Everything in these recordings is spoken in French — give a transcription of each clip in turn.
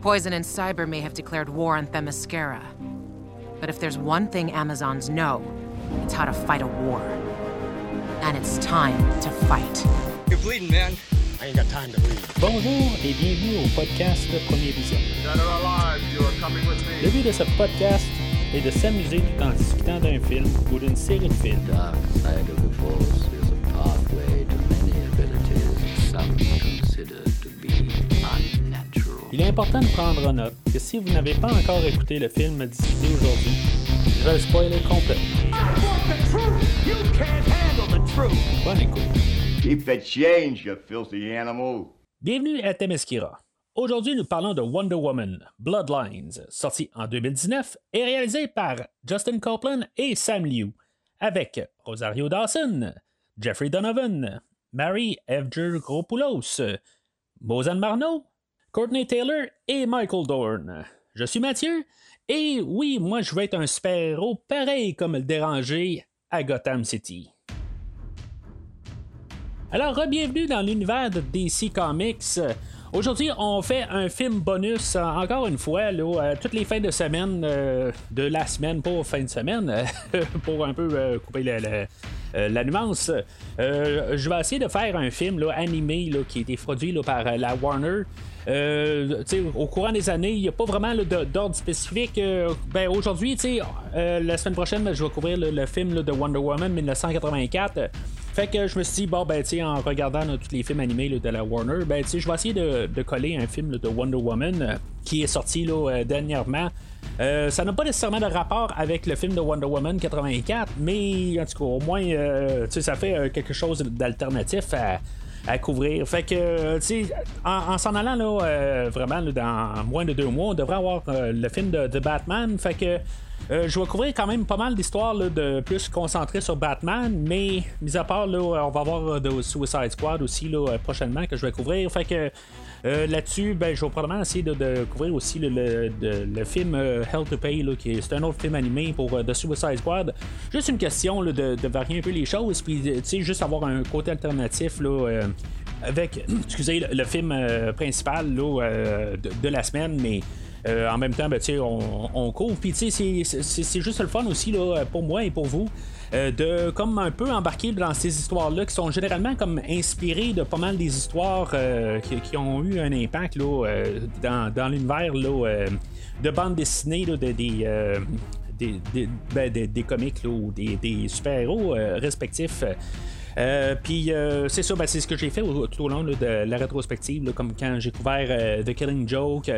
Poison and Cyber may have declared war on Themyscira. But if there's one thing Amazons know, it's how to fight a war. And it's time to fight. You're bleeding, man. I ain't got time to bleed. Bonjour et bienvenue au podcast Premier Vision. Dead or alive, you are coming with me. Le but de ce podcast est de s'amuser tout en discutant d'un film ou d'une série de films. dark side of the force is a pathway to Il est important de prendre en note que si vous n'avez pas encore écouté le film discuté aujourd'hui, je vais le spoiler complet. Bonne écoute. Keep the change, you filthy animal. Bienvenue à Temesquira. Aujourd'hui, nous parlons de Wonder Woman Bloodlines, sorti en 2019 et réalisé par Justin Copeland et Sam Liu, avec Rosario Dawson, Jeffrey Donovan, Mary Evger-Gropoulos, Mozan Marno, Courtney Taylor et Michael Dorn. Je suis Mathieu, et oui, moi je vais être un super-héros pareil comme le dérangé à Gotham City. Alors, bienvenue dans l'univers de DC Comics. Aujourd'hui, on fait un film bonus, euh, encore une fois, là, euh, toutes les fins de semaine euh, de la semaine, pas fin de semaine, pour un peu couper la, nuance. Je vais essayer de faire un film là, animé là, qui a été produit là, par la Warner. Euh, au courant des années, il n'y a pas vraiment d'ordre spécifique. Euh, ben, aujourd'hui, euh, la semaine prochaine, ben, je vais couvrir le, film de Wonder Woman 1984. Fait que je me suis dit, bon, ben, en regardant tous les films animés de la Warner, ben, je vais essayer de, coller un film de Wonder Woman qui est sorti dernièrement. Ça n'a pas nécessairement de rapport avec le film de Wonder Woman 84, mais en tout cas, au moins, euh, ça fait quelque chose d'alternatif à, à couvrir. Fait que, euh, tu en, en s'en allant là, euh, vraiment dans moins de deux mois, on devrait avoir euh, le film de, Batman. Fait que. euh, je vais couvrir quand même pas mal d'histoires de plus concentrées sur Batman, mais mis à part là, on va avoir de Suicide Squad aussi là, prochainement que je vais couvrir. Fait que euh, là-dessus, ben, je vais probablement essayer de, couvrir aussi le, le- le film euh, Hell to Pay, là, qui est, c'est un autre film animé pour euh, The Suicide Squad. Juste une question là, de, de varier un peu les choses, puis juste avoir un côté alternatif là, euh, avec, excusez, le, film principal là, de, de la semaine, mais. Euh, en même temps, ben, on, on couvre. Puis, c'est- juste le fun aussi là, pour moi et pour vous. euh, de comme un peu embarquer dans ces histoires-là qui sont généralement comme inspirées de pas mal des histoires euh, qui, ont eu un impact là, dans, dans l'univers de bande dessinée là, de- des, des, des, ben, des- des comics là, ou des, des super-héros respectifs. Euh, puis euh, c'est ça, ben, c'est ce que j'ai fait tout au long de la rétrospective, comme quand j'ai couvert euh, The Killing Joke,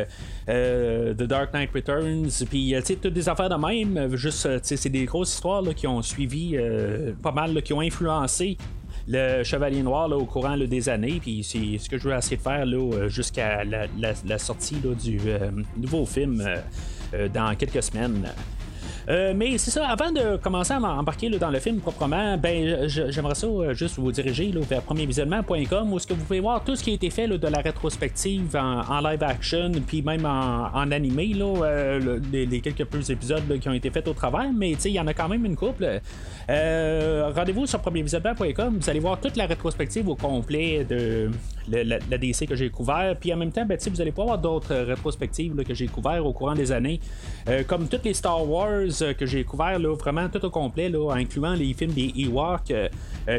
The Dark Knight Returns, puis toutes des affaires de même, juste, c'est des grosses histoires qui ont suivi pas mal, qui ont influencé le Chevalier Noir au courant des années, puis c'est ce que je vais essayer de faire jusqu'à la, sortie du nouveau film dans quelques semaines. Euh, mais c'est ça, avant de commencer à m'embarquer là, dans le film proprement, ben j'aimerais ça euh, juste vous diriger vers premiervisionnement.com où est-ce que vous pouvez voir tout ce qui a été fait de la rétrospective en, live action, puis même en, animé, là, euh, le- les, quelques peu épisodes qui ont été faits au travers, mais il y en a quand même une couple. Rendez-vous sur premiervisionnement.com, vous allez voir toute la rétrospective au complet de la, DC que j'ai couvert, puis en même temps, ben, vous allez pas avoir d'autres euh, rétrospectives que j'ai couvert au courant des années, Euh, comme toutes les Star Wars euh, que j'ai couvert là, vraiment tout au complet, là, incluant les films des Ewoks, euh,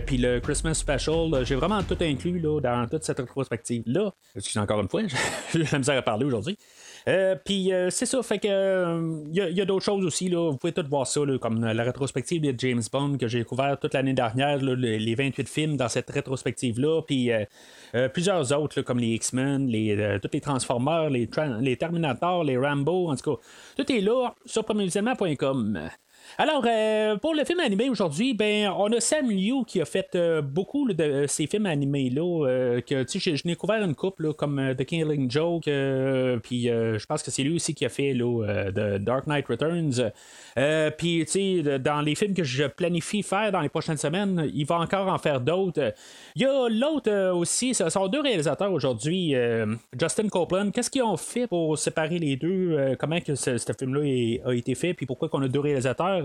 puis le Christmas Special, j'ai vraiment tout inclus là, dans toute cette rétrospective là. Excusez encore une fois, j'ai la misère à parler aujourd'hui. Euh, puis euh, c'est ça, fait que il y a, d'autres choses aussi, là, vous pouvez tout voir ça, comme la rétrospective de James Bond que j'ai couvert toute l'année dernière, les, les 28 films dans cette rétrospective-là, puis euh, euh, plusieurs autres, comme les X-Men, les, euh, tous les Transformers, les, les Terminator, les Rambo, en tout cas, tout est là sur premiervisionnement.com. Alors, euh, pour le film animé aujourd'hui, ben, on a Sam Liu qui a fait euh, beaucoup de euh, ces films animés-là. que, je, n'ai couvert une couple, comme The Killing Joke, puis je pense que c'est lui aussi qui a fait The Dark Knight Returns. Puis, dans les films que je planifie faire dans les prochaines semaines, il va encore en faire d'autres. Il y a l'autre aussi, ce sont deux réalisateurs aujourd'hui, Justin Copeland. Qu'est-ce qu'ils ont fait pour séparer les deux? Comment que ce, ce film-là a été fait? Puis pourquoi qu'on a deux réalisateurs?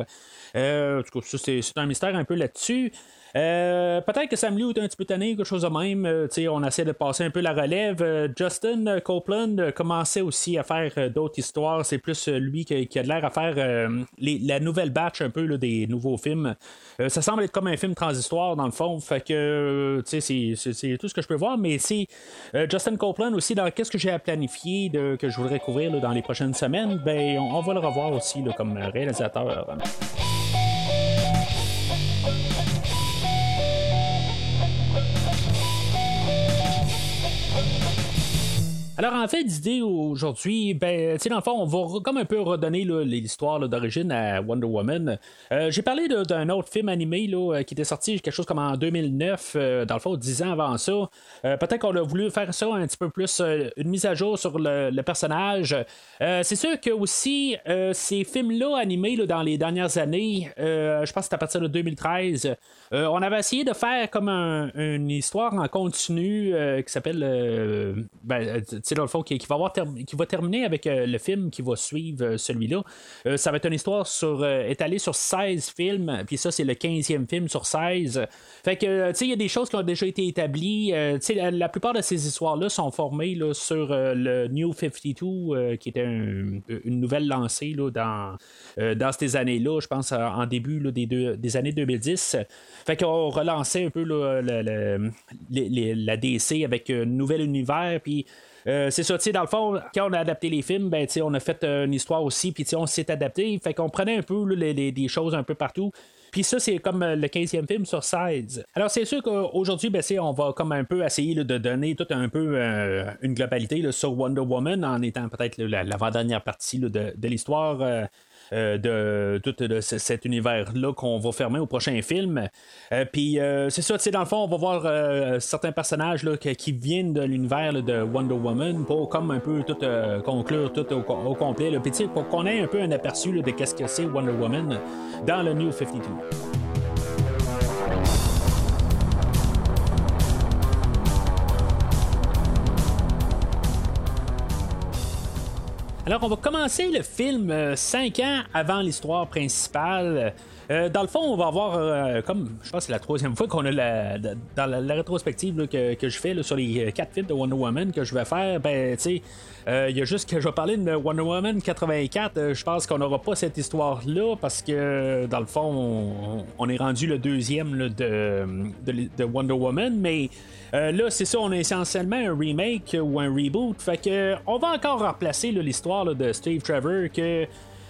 Euh, en tout cas, c'est un mystère un peu là-dessus. Euh, peut-être que Sam Liu est un petit peu tanné, quelque chose de même. Euh, on essaie de passer un peu la relève. Euh, Justin Copeland commençait aussi à faire d'autres histoires. C'est plus lui qui, a l'air à faire la nouvelle batch un peu des nouveaux films. ça semble être comme un film transhistoire dans le fond. Fait que c'est tout ce que je peux voir. Mais c'est Justin Copeland aussi dans qu'est-ce que j'ai à planifier que je voudrais couvrir dans les prochaines semaines. Ben, on, va le revoir aussi comme réalisateur. Alors, en fait, l'idée aujourd'hui, ben, dans le fond, on va comme un peu redonner l'histoire d'origine à Wonder Woman. Euh, j'ai parlé d'un autre film animé là, euh, qui était sorti quelque chose comme en 2009, euh, dans le fond, dix ans avant ça. Peut-être qu'on a voulu faire ça un petit peu plus, une mise à jour sur le, personnage. C'est sûr que aussi, ces films-là animés dans les dernières années, je pense que c'est à partir de 2013, on avait essayé de faire comme une histoire en continu qui s'appelle ben, dans le fond, qui, va, avoir qui va terminer avec euh, le film qui va suivre euh, celui-là. Euh, ça va être une histoire sur, étalée sur 16 films, puis ça, c'est le 15e film sur 16. Fait que, tu sais, il y a des choses qui ont déjà été établies. tu sais, la, plupart de ces histoires-là sont formées là, sur le New 52, qui était une nouvelle lancée là, dans, dans ces années-là, je pense, en début des, des années 2010. Fait qu'on relançait un peu la DC avec un nouvel univers, puis euh, c'est ça, tu sais, dans le fond, quand on a adapté les films, ben, on a fait euh, une histoire aussi, puis on s'est adapté. Fait qu'on prenait un peu les, des choses un peu partout. Puis ça, c'est comme euh, le 15e film sur 16. Alors, c'est sûr qu'aujourd'hui, ben, on va comme un peu essayer de donner tout un peu une globalité sur Wonder Woman en étant peut-être l'avant-dernière partie de, de l'histoire. De tout cet univers-là qu'on va fermer au prochain film. Euh, puis euh, c'est ça, dans le fond, on va voir certains personnages là, qui, viennent de l'univers de Wonder Woman pour comme un peu tout conclure tout au, complet. Puis pour qu'on ait un peu un aperçu de qu'est-ce que c'est Wonder Woman dans le New 52. Alors, on va commencer le film euh, cinq ans avant l'histoire principale. Euh, dans le fond, on va avoir, euh, comme je pense que c'est la troisième fois qu'on a la, dans la, rétrospective que, je fais sur les quatre films de Wonder Woman que je vais faire, ben, tu sais, il y a juste que je vais parler de Wonder Woman 84. je pense qu'on n'aura pas cette histoire-là parce que, dans le fond, on, est rendu le deuxième de, de, Wonder Woman, mais euh, là, c'est ça, on a essentiellement un remake ou un reboot. Fait que on va encore replacer l'histoire de Steve Trevor que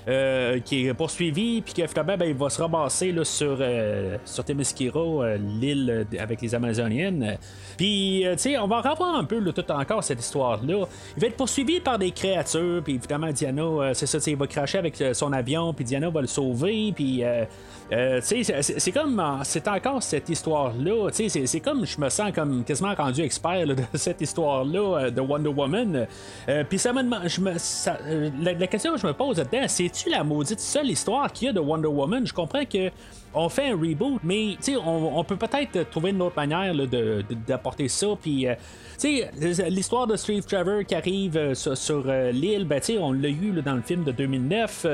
euh, qui est poursuivi, puis que finalement, ben, il va se ramasser là, sur, euh, sur euh, l'île avec les Amazoniennes. Puis, tu sais, on va revoir un peu tout encore cette histoire-là. Il va être poursuivi par des créatures, puis évidemment, Diana, c'est ça, il va cracher avec son avion, puis Diana va le sauver, puis. c'est comme c'est encore cette histoire-là. C'est comme je me sens comme quasiment rendu expert de cette histoire-là de Wonder Woman. Puis ça me je la, la, question que je me pose là-dedans, c'est la maudite seule histoire qu'il y a de Wonder Woman? Je comprends que on fait un reboot, mais on, on peut peut-être trouver une autre manière d'apporter ça. Puis, euh, l'histoire de Steve Trevor qui arrive euh, sur, euh, l'île, ben, on l'a eu dans le film de 2009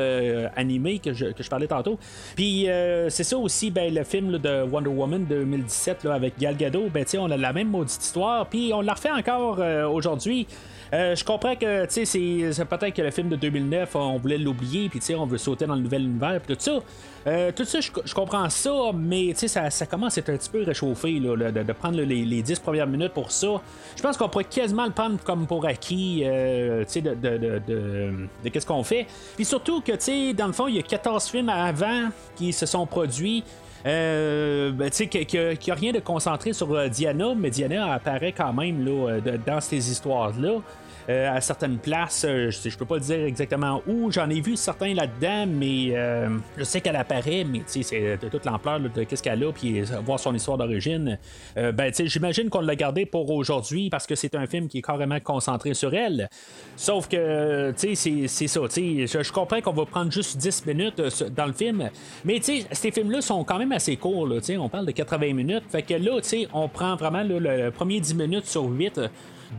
animé que je, que je, parlais tantôt. Puis, c'est ça aussi, ben, le film de Wonder Woman 2017 avec Gal Gadot, ben, on a la même maudite histoire. Puis, on la refait encore aujourd'hui. Euh, je comprends que c'est, c'est peut-être que le film de 2009, on voulait l'oublier, puis on veut sauter dans le nouvel univers, puis tout ça. Euh, tout ça, je, comprends ça, mais ça, ça commence à être un petit peu réchauffé là, de, prendre les, les, 10 premières minutes pour ça. Je pense qu'on pourrait quasiment le prendre comme pour acquis euh, de, de, de, de qu'est-ce qu'on fait. Puis surtout que, dans le fond, il y a 14 films avant qui se sont produits. Euh, ben, tu sais, qu'il n'y rien de concentré sur Diana, mais Diana apparaît quand même là, dans ces histoires-là. Euh, à certaines places. Euh, je, je peux pas dire exactement où. J'en ai vu certains là-dedans, mais euh, je sais qu'elle apparaît, mais c'est de toute l'ampleur de qu'est-ce qu'elle a, puis voir son histoire d'origine. ben, j'imagine qu'on l'a gardé pour aujourd'hui parce que c'est un film qui est carrément concentré sur elle. Sauf que, c'est ça. Je, je comprends qu'on va prendre juste 10 minutes dans le film, mais ces films-là sont quand même assez courts. On parle de 80 minutes. Fait que là, on prend vraiment le premier 10 minutes sur 8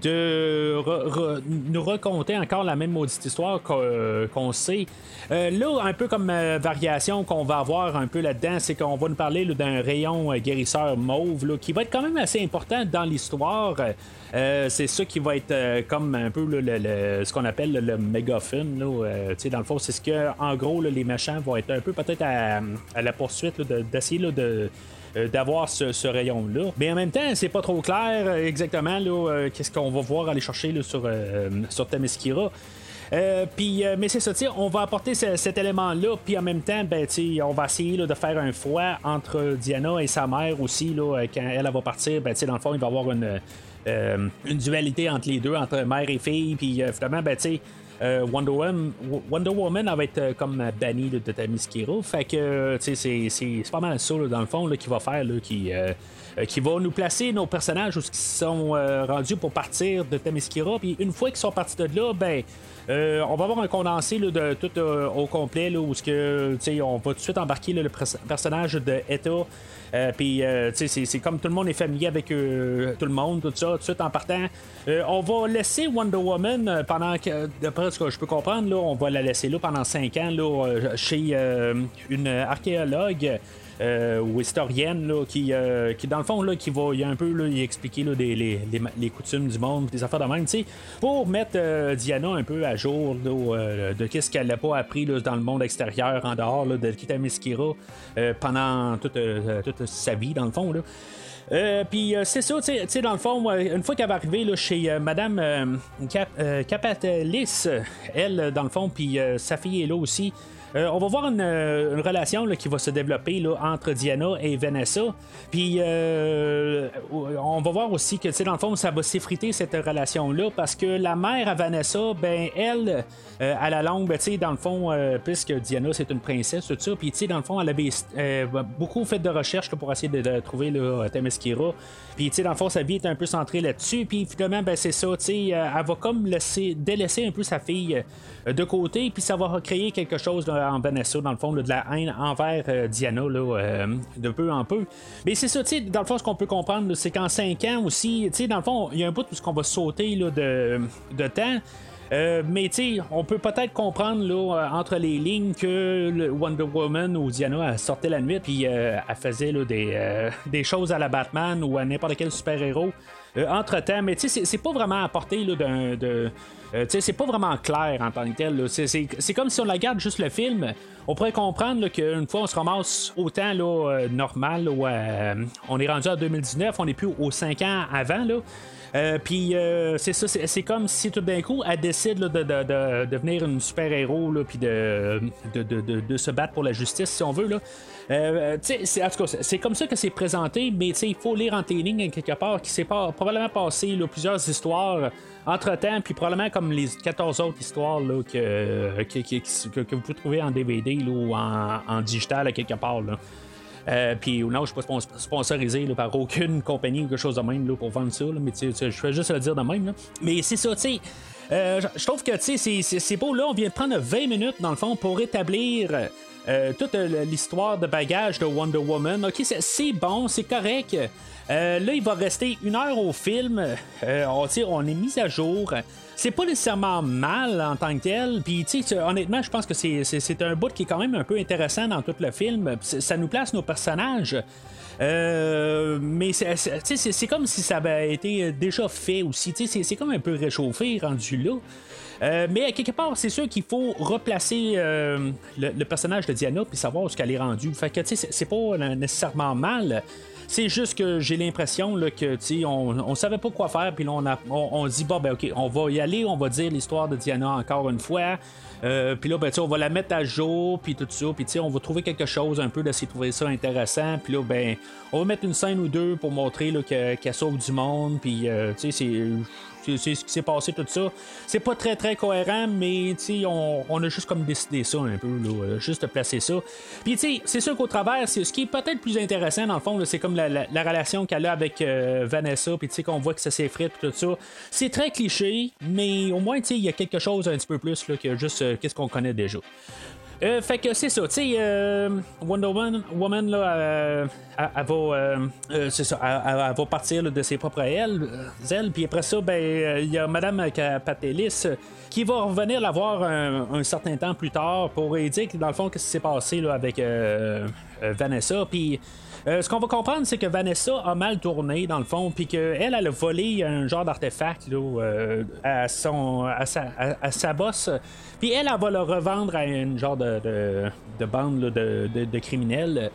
de nous raconter encore la même maudite histoire qu'on sait. là, un peu comme variation qu'on va avoir un peu là-dedans, c'est qu'on va nous parler d'un rayon guérisseur mauve qui va être quand même assez important dans l'histoire. c'est ça qui va être comme un peu ce qu'on appelle le mégaphone. dans le fond, c'est ce que, en gros, les méchants vont être un peu peut-être à, la poursuite d'essayer de euh, d'avoir ce, rayon-là. Mais en même temps, c'est pas trop clair euh, exactement euh, qu'est-ce qu'on va voir aller chercher là, sur, sur puis, mais c'est ça, on va apporter cet élément-là, puis en même temps, ben, on va essayer de faire un foie entre Diana et sa mère aussi, là, quand elle, va partir, ben, dans le fond, il va y avoir une, une dualité entre les deux, entre mère et fille, puis finalement, ben, euh, Wonder, Woman, Wonder Woman va être euh, comme bannie de Tamiskiro. Fait que c'est pas mal ça dans le fond qui va faire qui, euh, qui va nous placer nos personnages où ils sont rendus pour partir de Tamiskira. Puis une fois qu'ils sont partis de là, ben on va avoir un condensé de tout au complet là, où que on va tout de suite embarquer le personnage de Etta euh, puis, euh, c'est comme tout le monde est familier avec euh, tout le monde, tout ça, tout de suite en partant. on va laisser Wonder Woman pendant que, d'après ce que je peux comprendre, là, on va la laisser là pendant 5 ans là, chez une archéologue. Euh, ou historienne qui, euh, qui, dans le fond, là, qui va y un peu là, y expliquer là, des, les, coutumes du monde, des affaires de même, pour mettre euh, Diana un peu à jour de qu'est-ce qu'elle n'a pas appris dans le monde extérieur, en dehors de Kitamiskira pendant toute, toute, sa vie, dans le fond. Là. puis c'est ça, tu sais, dans le fond, une fois qu'elle va arriver chez Madame Cap, elle, dans le fond, puis sa fille est là aussi. Euh, on va voir une, euh, relation qui va se développer là, entre Diana et Vanessa. Puis euh, on va voir aussi que dans le fond, ça va s'effriter cette relation-là parce que la mère à Vanessa, ben elle, à la longue, ben, dans le fond, puisque Diana c'est une princesse, tout ça, puis dans le fond, elle avait beaucoup fait de recherches pour essayer de, trouver le Temeskira. Puis dans le fond, sa vie est un peu centrée là-dessus. Puis finalement, ben, c'est ça, elle va comme laisser, délaisser un peu sa fille de côté, puis ça va créer quelque chose en Vanessa, dans le fond, de la haine envers euh, Diana, là, euh, de peu en peu. Mais c'est ça, tu sais, dans le fond, ce qu'on peut comprendre, c'est qu'en 5 ans aussi, tu sais, dans le fond, il y a un bout où qu'on va sauter là, de, de temps. Euh, mais tu on peut peut-être comprendre là, entre les lignes que Wonder Woman ou Diana sortait la nuit puis elle faisait là, des, des choses à la Batman ou à n'importe quel super-héros entre temps. Mais tu sais, c'est pas vraiment apporté d'un. De, euh, c'est pas vraiment clair en tant que tel. C'est comme si on regarde juste le film. On pourrait comprendre qu'une fois on se ramasse au temps là, euh, normal, où, euh, on est rendu en 2019, on n'est plus aux 5 ans avant. Là. Puis c'est ça, c'est comme si tout d'un coup elle décide de, devenir une super-héros, puis de, de, se battre pour la justice, si on veut. Là. c'est, en tout cas, c'est comme ça que c'est présenté, mais il faut lire entre les lignes quelque part qui s'est probablement passé plusieurs histoires entre-temps, puis probablement comme les 14 autres histoires là, que, que, vous pouvez trouver en DVD ou en, digital à quelque part. Là. Euh, puis non, je suis pas sponsorisé par aucune compagnie ou quelque chose de même pour vendre ça, là, mais je fais juste le dire de même. Mais c'est ça, tu sais. Euh, je trouve que c'est beau, là, on vient de prendre 20 minutes dans le fond pour établir euh, toute l'histoire de bagage de Wonder Woman. Ok, c'est bon, c'est correct. Euh, là, il va rester une heure au film. Euh, on, on est mis à jour. C'est pas nécessairement mal en tant que tel. Puis, honnêtement, je pense que c'est un bout qui est quand même un peu intéressant dans tout le film. Ça nous place nos personnages. Euh, mais c'est comme si ça avait été déjà fait aussi. C'est comme un peu réchauffé, rendu là. mais à quelque part, c'est sûr qu'il faut replacer le, personnage de Diana puis savoir ce qu'elle est rendue. Fait que c'est pas nécessairement mal. C'est juste que j'ai l'impression que on, on savait pas quoi faire, puis là on, a, on, dit bon ben ok, on va y aller, on va dire l'histoire de Diana encore une fois. Euh, puis là, ben, on va la mettre à jour, puis tout ça, puis on va trouver quelque chose un peu d'essayer de trouver ça intéressant. Puis là, ben, on va mettre une scène ou deux pour montrer qu'elle sauve du monde, puis euh, c'est c'est ce qui s'est passé, tout ça. C'est pas très très cohérent, mais on, on a juste comme décidé ça un peu, là, juste placer ça. Puis c'est sûr qu'au travers, ce qui est peut-être plus intéressant dans le fond, c'est comme la, relation qu'elle a avec euh, Vanessa, puis qu'on voit que ça s'effrite, tout ça. C'est très cliché, mais au moins il y a quelque chose un petit peu plus là, que juste euh, qu'est-ce qu'on connaît déjà. Euh, fait que c'est ça, tu sais, euh, Wonder Woman, là, euh, elle, va, va partir de ses propres ailes, puis après ça, ben, il y a Madame Patelis qui va revenir la voir un, un certain temps plus tard pour dire dans le fond, qu'est-ce qui s'est passé là, avec Vanessa, puis. Euh, ce qu'on va comprendre, c'est que Vanessa a mal tourné dans le fond, puis qu'elle, elle a volé un genre d'artefact euh, à, à, sa, à- sa bosse, puis elle, elle va le revendre à une genre de, de, de bande de, de- criminels.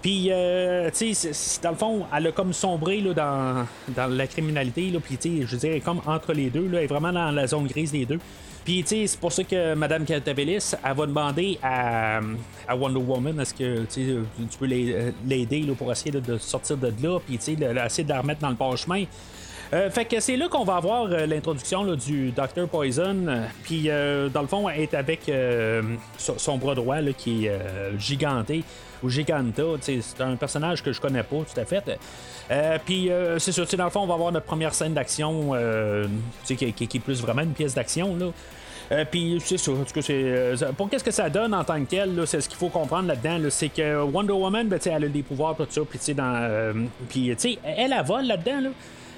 Puis, euh, tu sais, dans le fond, elle a comme sombré là, dans, dans la criminalité, puis, tu sais, je dirais, comme entre les deux, là, elle est vraiment dans la zone grise des deux. Puis, tu sais, c'est pour ça que Mme Caltabelis, elle va demander à, Wonder Woman est-ce que tu tu peux les- l'aider pour essayer de, sortir de là, puis, tu sais, essayer de la remettre dans le parchemin. Euh, fait que c'est là qu'on va avoir euh, l'introduction du Dr Poison. euh, Puis euh, dans le fond, elle est avec euh, son, bras droit qui est euh, giganté ou giganta. C'est un personnage que je connais pas tout à fait. Euh, puis euh, c'est sûr, dans le fond, on va avoir notre première scène d'action euh, qui, qui- est plus vraiment une pièce d'action. là. Puis c'est ça, pour qu'est-ce que ça donne en tant que tel, là, c'est ce qu'il faut comprendre là-dedans, là, c'est que Wonder Woman, ben, elle a des pouvoirs tout ça, puis tu sais, dans, tu sais, elle, elle vole là-dedans, là.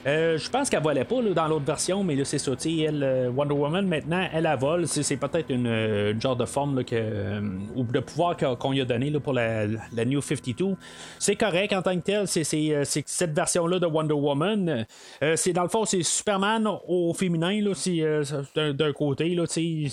Euh, je pense qu'elle volait pas dans l'autre version, mais là c'est ça. euh, Wonder Woman maintenant, elle, elle vole. C'est, peut-être une, euh, une genre de forme euh, ou de pouvoir qu'on lui a donné pour la, New 52. C'est correct en tant que tel. C'est, cette version-là de Wonder Woman. C'est dans le fond, c'est Superman au féminin. D'un, côté. Là, c'est,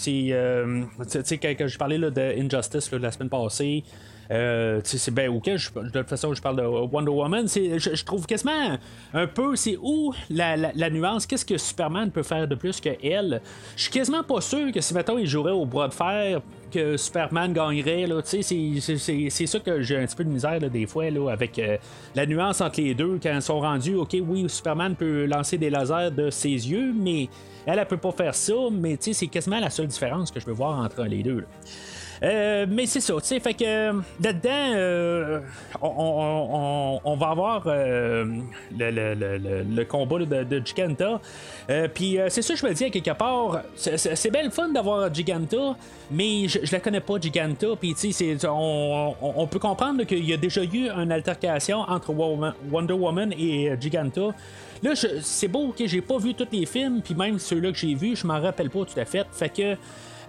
quand, je parlais de Injustice la semaine passée. Euh, c'est ben ok, de toute façon je parle de Wonder Woman, je, trouve quasiment un peu, c'est où la, la- nuance, qu'est-ce que Superman peut faire de plus que elle? Je suis quasiment pas sûr que si mettons il jouerait au bras de fer que Superman gagnerait c'est, ça que j'ai un petit peu de misère des fois avec euh, la nuance entre les deux quand ils sont rendus, ok oui Superman peut lancer des lasers de ses yeux, mais elle elle peut pas faire ça, mais c'est quasiment la seule différence que je peux voir entre les deux. Euh, mais c'est ça, tu sais, fait que euh, là-dedans, euh, on, va avoir le, combat de, Giganta. Puis c'est ça, je me dis à quelque part, c'est- bien le fun d'avoir Giganta, mais je, je la connais pas, Giganta. Puis tu sais, on, peut comprendre qu'il y a déjà eu une altercation entre Wonder Woman et Giganta. Là, c'est beau, ok, j'ai pas vu tous les films, puis même ceux-là que j'ai vus, je m'en rappelle pas tout à fait. Fait que.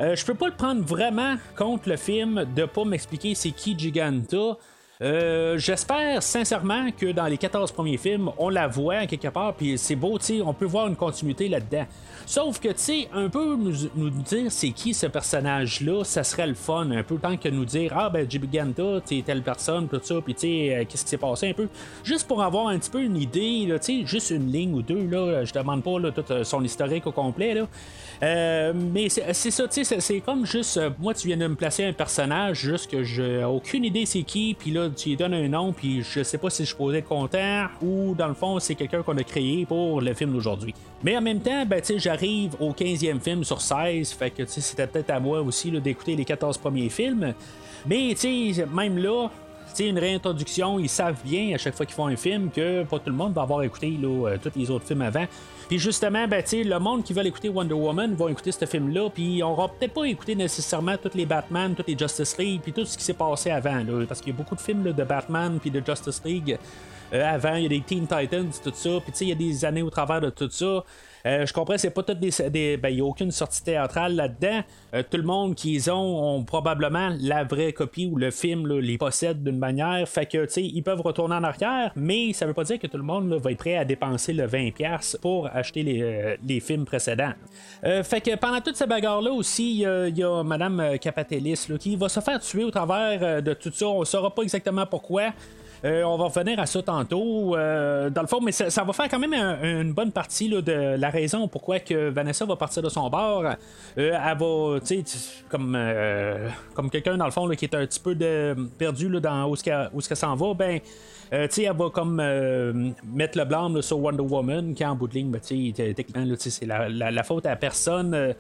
Euh, je peux pas le prendre vraiment contre le film de pas m'expliquer c'est qui Giganta. Euh, J'espère sincèrement que dans les 14 premiers films, on la voit quelque part, puis c'est beau, tu on peut voir une continuité là-dedans. Sauf que, tu sais, un peu nous, dire c'est qui ce personnage-là, ça serait le fun, un peu tant que nous dire ah ben Giganta, t'es telle personne, tout ça, puis tu sais, euh, qu'est-ce qui s'est passé un peu, juste pour avoir un petit peu une idée, tu sais, juste une ligne ou deux, là, je demande pas là, tout euh, son historique au complet, là. Euh, mais c'est ça, tu sais, c'est- comme juste, euh, moi, tu viens de me placer un personnage, juste que j'ai aucune idée c'est qui, puis là, tu lui donnes un nom, puis je sais pas si je posais content, ou dans le fond, c'est quelqu'un qu'on a créé pour le film d'aujourd'hui. Mais en même temps, ben, tu sais, j'arrive au 15e film sur 16, fait que, tu sais, c'était peut-être à moi aussi d'écouter les 14 premiers films. Mais, tu sais, même là, sais, une réintroduction, ils savent bien à chaque fois qu'ils font un film que pas tout le monde va avoir écouté euh, tous les autres films avant. Puis justement, ben, le monde qui veut écouter Wonder Woman va écouter ce film-là, puis on aura peut-être pas écouté nécessairement tous les Batman, tous les Justice League, puis tout ce qui s'est passé avant, parce qu'il y a beaucoup de films de Batman puis de Justice League. euh, avant, il y a des Teen Titans, tout ça, puis il y a des années au travers de tout ça. Euh, je comprends, c'est pas toutes des. ben, il n'y a aucune sortie théâtrale là-dedans. Euh, tout le monde qu'ils ont ont probablement la vraie copie ou le film les possède d'une manière. Fait que, tu sais, ils peuvent retourner en arrière, mais ça veut pas dire que tout le monde va être prêt à dépenser le 20$ pour acheter les, euh, films précédents. Fait que pendant toute cette bagarre-là aussi, il y a- Madame Capatelis là, qui va se faire tuer au travers de tout ça. On saura pas exactement pourquoi. Euh, on va revenir à ça tantôt. euh, dans le fond, mais ça, va faire quand même un- une bonne partie de la raison pourquoi que Vanessa va partir de son bord. Euh, elle va, tu sais, comme, comme quelqu'un dans le fond qui est un petit peu perdu là, dans où est-ce qu'elle s'en va, ben. euh, elle va comme euh, mettre le blâme sur Wonder Woman, qui en bout de ligne, ben, techniquement, c'est la, la- faute à personne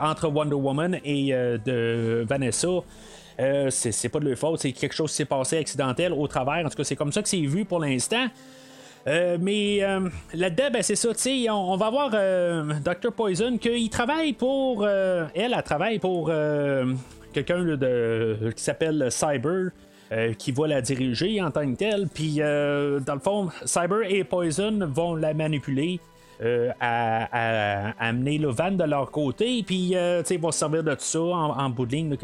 entre Wonder Woman et de Vanessa. Euh, c'est pas de leur faute, c'est quelque chose qui s'est passé accidentel au travers. En tout cas, c'est comme ça que c'est vu pour l'instant. Euh, mais euh, là-dedans, ben, c'est ça, tu on, on va avoir euh, Dr. Poison qu'il travaille pour. elle, elle travaille pour quelqu'un de, qui s'appelle Cyber. qui va la diriger en tant que telle. Puis, dans le fond, Cyber et Poison vont la manipuler. Euh, à, amener le van de leur côté, puis euh, ils vont se servir de tout ça en, en bout de ligne,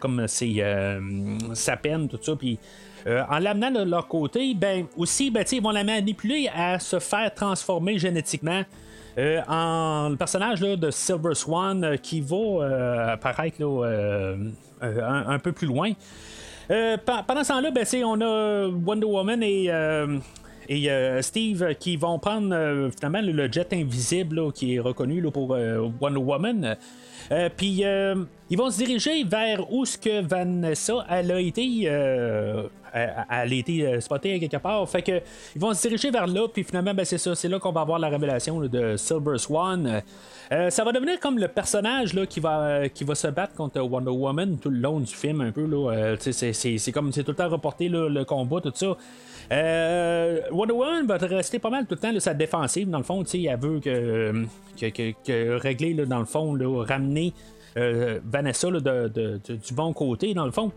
comme c'est euh, sa peine, tout ça, puis euh, en l'amenant de leur côté, ben aussi, ben, ils vont la manipuler à se faire transformer génétiquement. en le personnage de Silver Swan qui va apparaître un, peu plus loin. Pe- pendant ce temps-là, ben, on a Wonder Woman et, et euh, Steve qui vont prendre euh, finalement le, jet invisible qui est reconnu pour euh, Wonder Woman. Euh, Puis euh, ils vont se diriger vers où ce que Vanessa elle a été, euh, elle, a été euh, spotée quelque part. Fait que ils vont se diriger vers là. Puis finalement, ben, c'est ça, c'est là qu'on va avoir la révélation de Silver Swan. Euh, ça va devenir comme le personnage là, qui, va, euh, qui va se battre contre Wonder Woman tout le long du film un peu. Euh, c'est, comme c'est tout le temps reporté le combat, tout ça. Euh, Wonder Woman va rester pas mal tout le temps là, sa défensive, dans le fond, elle veut que, que, que- régler, là, dans le fond, là, ramener euh, Vanessa là, du bon côté, dans le fond.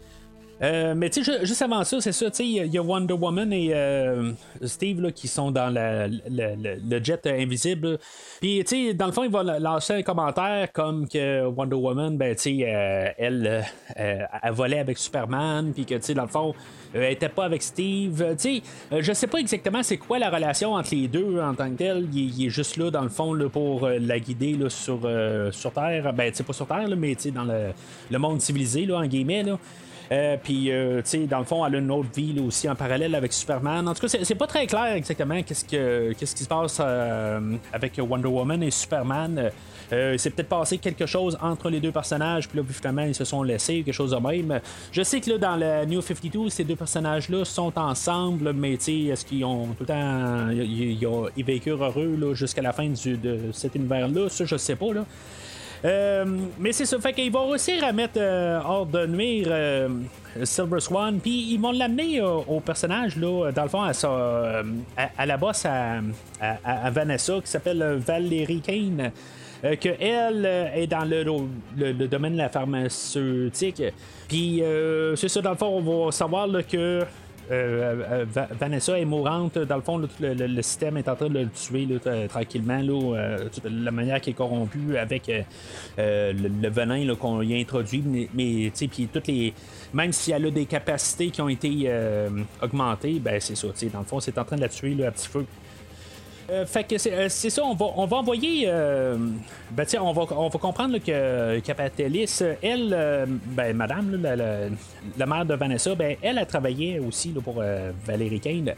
Euh, mais tu sais, ju- juste avant ça, c'est ça, tu sais, il y a- Wonder Woman et euh, Steve là, qui sont dans le jet invisible. Puis, tu sais, dans le fond, il va la- lâcher un commentaire comme que Wonder Woman, ben, tu sais, euh, elle, euh, euh, elle volait avec Superman, puis que, tu sais, dans le fond, elle était pas avec Steve. Tu sais, je sais pas exactement c'est quoi la relation entre les deux en tant que tel. Il, est juste là, dans le fond, là, pour la guider là, sur, sur Terre. Ben, tu sais, pas sur Terre, là, mais tu sais, dans le, le monde civilisé, là, en guillemets, là. Euh, puis, euh, tu sais, dans le fond, elle a une autre vie là, aussi en parallèle avec Superman. En tout cas, c'est, pas très clair exactement qu'est-ce, que, qu'est-ce qui se passe euh, avec Wonder Woman et Superman. C'est peut-être passé quelque chose entre les deux personnages, puis là, finalement, ils se sont laissés, quelque chose de même. Je sais que là, dans le New 52, ces deux personnages-là sont ensemble, mais tu sais, est-ce qu'ils ont tout le temps. Ils, ils heureux là, jusqu'à la fin de cet univers-là? Ça, je sais pas, là. Euh, mais c'est ça, fait qu'ils vont réussir à mettre euh, hors de nuire euh, Silver Swan, puis ils vont l'amener au personnage, là, dans le fond, à, la bosse à, Vanessa, qui s'appelle Valérie Kane. que elle est dans le, domaine de la pharmaceutique. Puis c'est ça, dans le fond, on va savoir que euh, euh, Va- Vanessa est mourante. Dans le fond, le, système est en train de le tuer tranquillement. Euh, la manière qui est corrompue avec le, venin qu'on y a introduit. Mais, puis toutes les. Même si elle a des capacités qui ont été augmentées, ben c'est ça. Dans le fond, c'est en train de la tuer à petit feu. Euh, fait que c'est, euh, c'est ça, on va, on va envoyer. euh, ben, sais, on va, on va comprendre que Capatelis, elle, euh, ben, madame, la, mère de Vanessa, ben, elle a travaillé aussi là, pour Valérie Kane.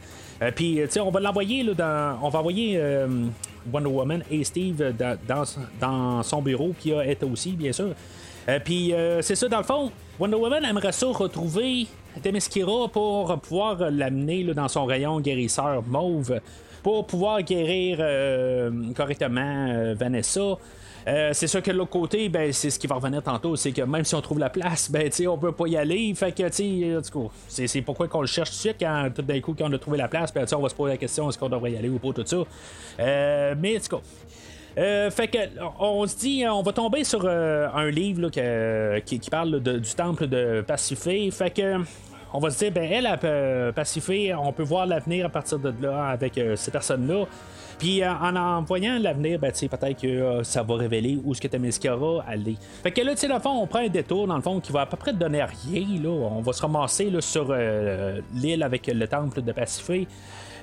Puis, tu sais, on va l'envoyer dans. On va envoyer Wonder Woman et Steve dans, dans, son bureau, qui a été aussi, bien sûr. Puis, c'est ça, dans le fond, Wonder Woman aimerait ça retrouver Themyscira pour pouvoir l'amener dans son rayon guérisseur mauve pour pouvoir guérir euh, correctement euh, Vanessa. Euh, c'est sûr que de l'autre côté, ben, c'est ce qui va revenir tantôt, c'est que même si on trouve la place, ben, on peut pas y aller. Fait que, c'est, c'est pourquoi qu'on le cherche tout de suite quand tout d'un coup, quand on a trouvé la place, ben, on va se poser la question est-ce qu'on devrait y aller ou pas, tout ça. Mais, en fait que on se dit on va tomber sur un livre là, qui, qui parle de- du temple de Pacifé. Fait que on va se dire ben elle, elle peut on peut voir l'avenir à partir de là avec euh, ces personnes-là. Puis euh, en en voyant l'avenir, ben, peut-être que euh, ça va révéler où ce que Themyscira allait. Fait que là, tu sais, dans le fond, on prend un détour, dans le fond, qui va à peu près donner à rien. Là. On va se ramasser là, sur l'île avec le temple de Pacifé.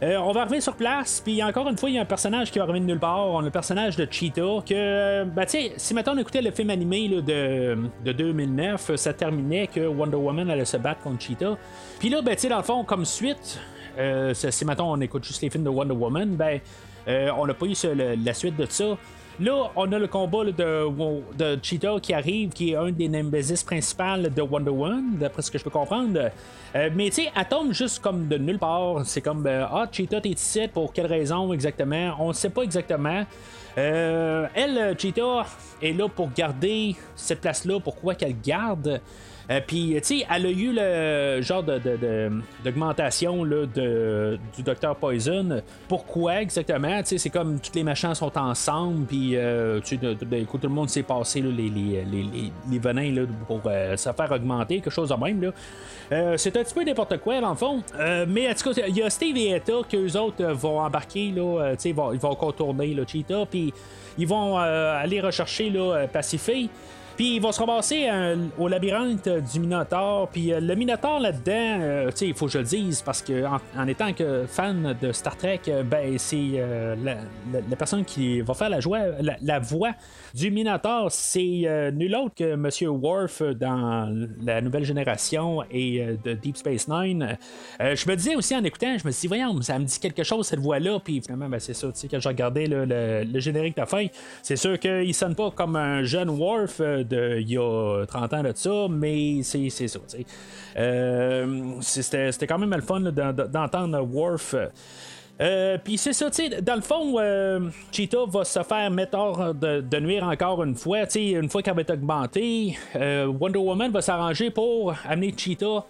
Euh, on va arriver sur place, puis encore une fois, il y a un personnage qui va arriver de nulle part. On a le personnage de Cheetah, que, euh, ben, si maintenant on écoutait le film animé de, de 2009, ça terminait que Wonder Woman allait se battre contre Cheetah. Puis là, ben, tu sais, dans le fond, comme suite, euh, si maintenant on écoute juste les films de Wonder Woman, ben, euh, on n'a pas eu la suite de ça. Là, on a le combat de, Cheetah qui arrive, qui est un des Nemesis principales de Wonder Woman, d'après ce que je peux comprendre. Euh, mais tu sais, elle tombe juste comme de nulle part. C'est comme, euh, ah, Cheetah, t'es ici, pour quelle raison exactement? On ne sait pas exactement. Euh, elle, Cheetah, est là pour garder cette place-là. Pourquoi qu'elle garde? Puis, tu sais, elle a eu le genre de, de- de- d'augmentation du Docteur Poison. Pourquoi exactement? Tu sais, c'est comme tous les machins sont ensemble, puis euh, tu tout le monde s'est passé les, les, les, les- venins pour euh, se faire augmenter, quelque chose de même. Euh, c'est un petit peu n'importe quoi, dans le fond. Euh, mais en tout cas, il y a Steve et Etta qu'eux autres euh, vont embarquer, euh, ils vont, ils vont contourner le Cheetah, puis ils vont euh, aller rechercher là, euh, Pacify. Puis ils vont se ramasser au labyrinthe du Minotaur. Puis euh, le Minotaur là-dedans, euh, il faut que je le dise, parce que en, étant que fan de Star Trek, euh, ben c'est euh, la, la- la personne qui va faire la, joie, la, la voix du Minotaur, c'est nul autre que Monsieur Worf dans la nouvelle génération et de Deep Space Nine. Je me disais aussi en écoutant, je me suis dit, voyons, ça me dit quelque chose cette voix-là. Puis finalement, ben, c'est ça, tu sais, quand j'ai regardé là, le, le générique de fin, c'est sûr qu'il sonne pas comme un jeune Worf il y a 30 ans de ça, mais c'est ça. Euh, c'était quand même le fun d'entendre Worf. Euh, Puis c'est ça, tu dans le fond, euh, Cheetah va se faire mettre hors de, nuire encore une fois. Une fois qu'elle va être augmentée, Wonder Woman va s'arranger pour amener Cheetah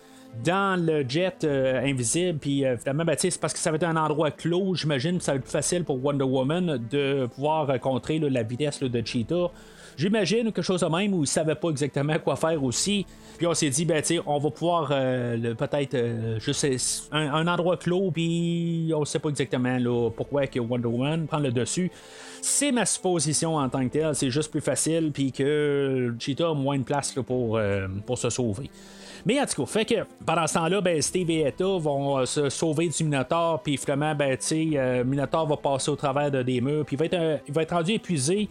dans le jet invisible. Puis euh, finalement, ben, c'est parce que ça va être un endroit clos, j'imagine, ça va être plus facile pour Wonder Woman de pouvoir contrer la vitesse de Cheetah. J'imagine quelque chose de même où ils savaient pas exactement quoi faire aussi. Puis on s'est dit, ben, tu on va pouvoir euh, peut-être euh, juste un, un endroit clos, puis on sait pas exactement là, pourquoi que Wonder Woman prend le dessus. C'est ma supposition en tant que telle, c'est juste plus facile, puis que Cheetah a moins de place pour, euh, pour se sauver. Mais en tout cas, fait que pendant ce temps-là, ben, Steve et Etta vont euh, se sauver du Minotaur, puis finalement, ben, euh, Minotaur va passer au travers de des murs, puis euh, il va être rendu épuisé.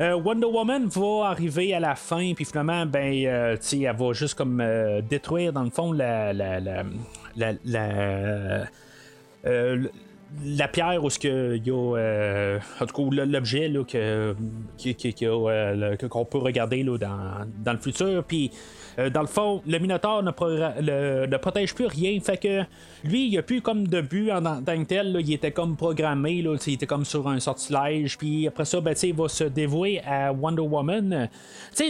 Euh, Wonder Woman va arriver à la fin, puis finalement, ben, euh, elle va juste comme euh, détruire dans le fond la, la, la, la, la- euh, pierre où ce que y a en tout cas l'objet là, que- qu'on peut regarder là, dans, dans le futur. Puis euh, dans le fond, le Minotaur ne, protège plus rien. Fait que lui, il a plus comme de but en tant que tel. il était comme programmé. Il était comme sur un sortilège. Puis après ça, ben, il va se dévouer à Wonder Woman.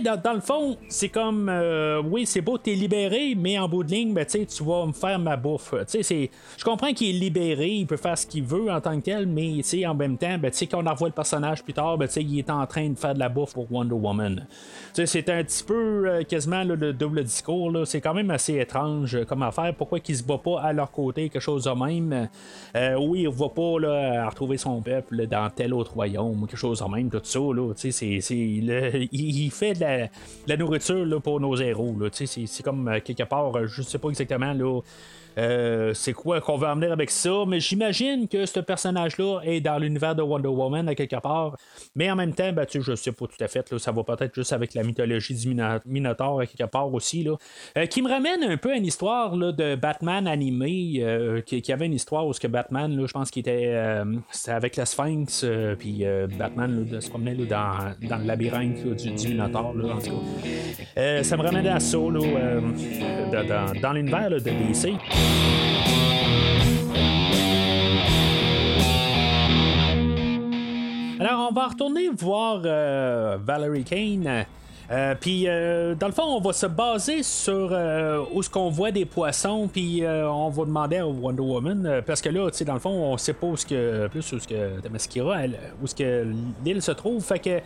Dans, dans le fond, c'est comme euh, oui, c'est beau, t'es libéré, mais en bout de ligne, ben, tu vas me faire ma bouffe. Je comprends qu'il est libéré, il peut faire ce qu'il veut en tant que tel, mais en même temps, ben, quand on revoit le personnage plus tard, ben, il est en train de faire de la bouffe pour Wonder Woman. C'est un petit peu euh, quasiment le double discours. C'est quand même assez étrange euh, comme affaire. Pourquoi qu'ils se battent pas à leur côté, quelque chose de même? Euh, oui, il va pas là, à retrouver son peuple dans tel autre royaume quelque chose de même, tout ça. Là, sais, c'est, c'est, le- il, fait de la, nourriture là, pour nos héros. C'est comme euh, quelque part, euh, je sais pas exactement là, euh, c'est quoi qu'on veut emmener avec ça, mais j'imagine que ce personnage-là est dans l'univers de Wonder Woman à quelque part. Mais en même temps, ben, tu sais, je sais pas tout à fait, là, ça va peut-être juste avec la mythologie du Mino- Minotaur à quelque part aussi, là, Euh, qui me ramène un peu à une histoire là, de Batman animé, euh, qui, avait une histoire où ce que Batman, je pense qu'il était avec la Sphinx, puis Batman se promenait dans, dans le labyrinthe du, Minotaur, en tout cas. Ça me ramène à ça, dans, l'univers de DC. Alors, on va retourner voir euh, Valerie Kane. Euh, puis, euh, dans le fond, on va se baser sur où ce qu'on voit des poissons, puis on va demander à Wonder Woman, parce que là, tu sais, dans le fond, on sait pas où ce que, plus où ce que où ce que l'île se trouve, fait que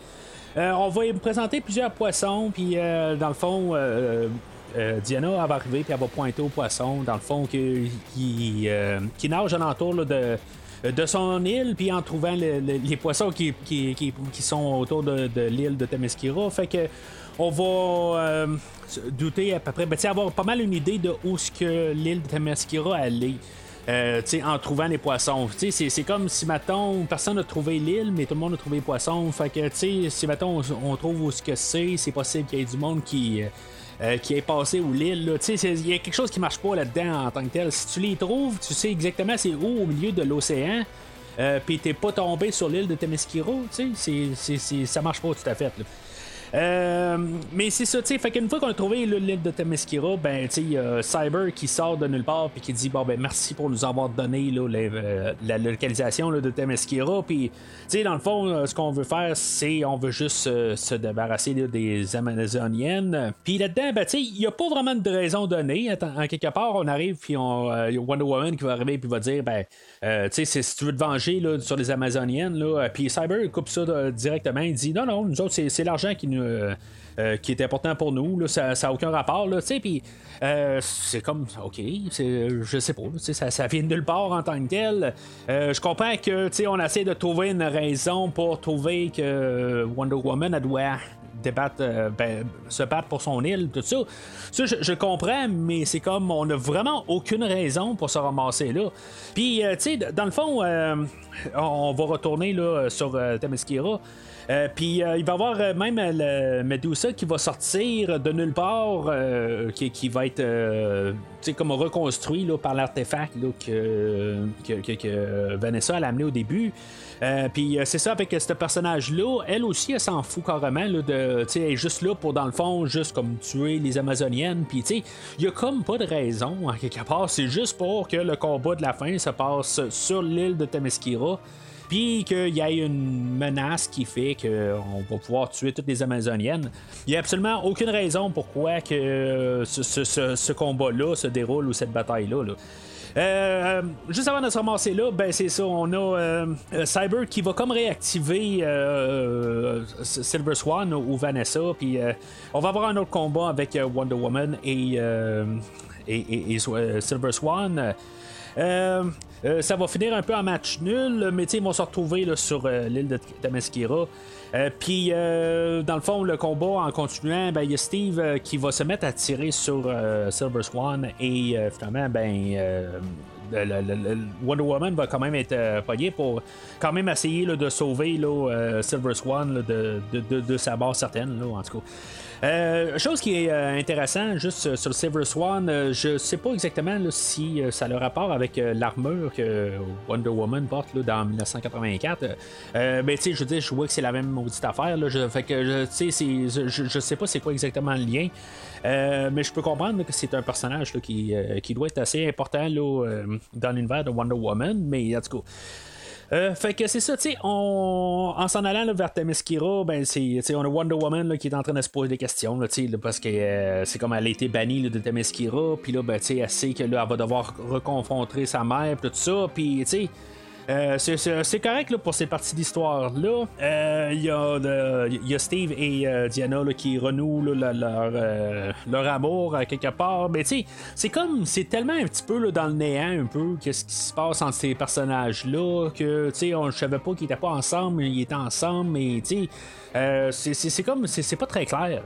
on va y présenter plusieurs poissons, puis dans le fond, euh, euh, Diana va arriver, puis elle va pointer aux poissons, dans le fond, qui, qui, euh, qui nage alentour de de son île, puis en trouvant le- le- les poissons qui, qui, qui- sont autour de, l'île de Temesquira. Fait que on va euh, douter à peu près, ben, avoir pas mal une idée de où ce que l'île de Temesquira allait. Euh, en trouvant les poissons. C'est, comme si, mettons, personne n'a trouvé l'île, mais tout le monde a trouvé les poissons. Fait que, si, mettons, on, trouve où ce que c'est, c'est possible qu'il y ait du monde qui, euh, qui est passé où l'île. il y a quelque chose qui marche pas là-dedans en tant que tel. Si tu les trouves, tu sais exactement c'est où au milieu de l'océan. Euh, Puis t'es pas tombé sur l'île de Temesquiro, tu sais, ça marche pas tout à fait. là. Euh, mais c'est ça, tu sais, fait qu'une fois qu'on a trouvé le l'île de Temesquira, ben, tu sais, Cyber qui sort de nulle part puis qui dit bon ben merci pour nous avoir donné euh, la localisation de Temesquira, puis tu sais, dans le fond, euh, ce qu'on veut faire, c'est on veut juste se débarrasser des Amazoniennes. Puis là-dedans, ben, tu sais, il n'y a pas vraiment de raison donnée. En quelque part, on arrive puis on, euh, Wonder Woman qui va arriver puis va dire ben, euh, tu sais, si tu veux te venger là, sur les Amazoniennes, là, puis Cyber coupe ça directement. Il dit non, non, nous autres, c'est l'argent qui nous. Euh, euh, qui est important pour nous, ça n'a aucun rapport, là, euh, c'est comme, ok, je sais pas, ça, vient de nulle part en tant que tel. Je comprends que, on essaie de trouver une raison pour trouver que Wonder Woman, doit débattre, ben, se battre pour son île, tout ça. Ça, je, comprends, mais c'est comme, on n'a vraiment aucune raison pour se ramasser là. Puis, tu sais, dans le fond, on va retourner là, sur Themyscira. Euh, puis euh, il va y avoir euh, même Medusa qui va sortir de nulle part, qui, va être comme reconstruit par l'artefact que, Vanessa a amené au début. Puis c'est ça avec ce personnage-là, elle aussi, elle s'en fout carrément de, elle est juste là pour dans le fond, juste comme tuer les Amazoniennes. Puis tu sais, il y a comme pas de raison en quelque part, c'est juste pour que le combat de la fin se passe sur l'île de Themyscira puis qu'il y ait une menace qui fait qu'on va pouvoir tuer toutes les Amazoniennes. Il n'y a absolument aucune raison pourquoi que ce, ce- combat-là se déroule ou cette bataille-là. là. Euh, juste avant de se ramasser là, ben c'est ça, on a euh, euh, Cyber qui va comme réactiver euh, Silver Swan ou Vanessa, puis euh, on va avoir un autre combat avec euh, Wonder Woman et, euh, et, euh, Silver Swan. Euh, euh, ça va finir un peu en match nul, mais ils vont se retrouver sur euh, l'île de Tamesquira. Euh, Puis, dans le fond, le combat en continuant, ben, il y a Steve qui va se mettre à tirer sur Silver Swan et finalement, ben. Wonder Woman va quand même être euh, pour quand même essayer de sauver Silver Swan de, de, sa barre certaine, en tout cas. Euh, chose qui est euh, intéressant, juste sur le Silver Swan, euh, je sais pas exactement si euh, ça a le rapport avec euh, l'armure que Wonder Woman porte là, dans 1984. Euh, mais tu sais, je veux dire, je vois que c'est la même maudite affaire. Je, fait que sais, je, je sais pas c'est quoi exactement le lien. Mais je peux comprendre que c'est un personnage qui, doit être assez important dans l'univers de Wonder Woman. Mais en tout. Euh, fait que c'est ça, tu sais, on... en s'en allant vers Themyscira, ben c'est, on a Wonder Woman là, qui est en train de se poser des questions, là, là, parce que euh, c'est comme elle a été bannie de Themyscira, puis là, ben, elle sait que là, elle va devoir reconfronter sa mère, puis tout ça, puis tu sais. Euh, c'est- correct là, pour ces parties d'histoire-là. Euh, Il y, a Steve et euh, Diana là, qui renouent leur, leur amour quelque part. Mais tu c'est comme, c'est tellement un petit peu dans le néant, un peu, qu'est-ce qui se passe entre ces personnages-là, que tu on ne savait pas qu'ils étaient pas ensemble, ils étaient ensemble, mais tu sais, c'est- comme, c'est pas très clair.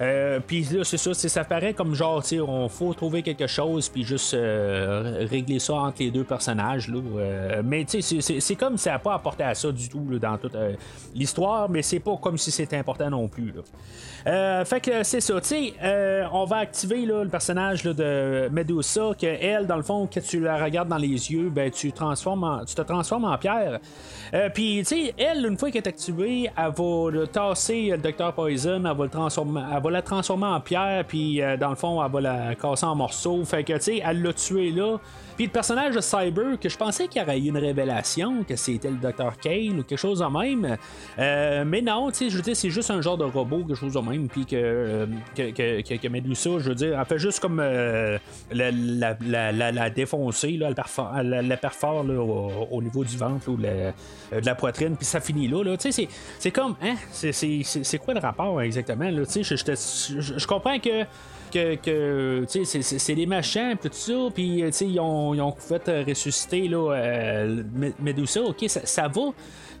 Euh, puis là, c'est ça, ça paraît comme genre, tu on faut trouver quelque chose, puis juste euh, régler ça entre les deux personnages. Là, Euh, mais tu sais, c'est- comme ça n'a pas apporté à ça du tout dans toute l'histoire, mais c'est pas comme si c'était important non plus. Fait que c'est ça, tu sais, on va activer le personnage de Medusa, que elle, dans le fond, que tu la regardes dans les yeux, ben tu, transformes en- tu te transformes en pierre. Euh, Puis, tu sais, elle, une fois qu'elle est activée, elle va le tasser le Dr Poison, elle va, le transformer, elle va la transformer en pierre, puis euh, dans le fond, elle va la casser en morceaux. Fait que, tu sais, elle l'a tué là. Puis le personnage de Cyber, que je pensais qu'il y aurait eu une révélation, que c'était le Dr. Kane ou quelque chose de même. Euh, mais non, tu sais, je veux dire, c'est juste un genre de robot, quelque chose de même. Puis que, euh, que, que, Medusa, je veux dire, elle fait juste comme euh, la, la, la, la- défoncer, là, elle perfore, elle- perfore au, au niveau du ventre ou euh, de la poitrine, puis ça finit là. là. C'est- c'est comme, hein, c'est- c'est c'est- quoi le rapport exactement? Là? Je, comprends que que, que c'est- c'est c'est des machins tout ça puis euh, ils ont, ils ont fait euh, ressusciter là euh, Me- Medusa ok ça, ça va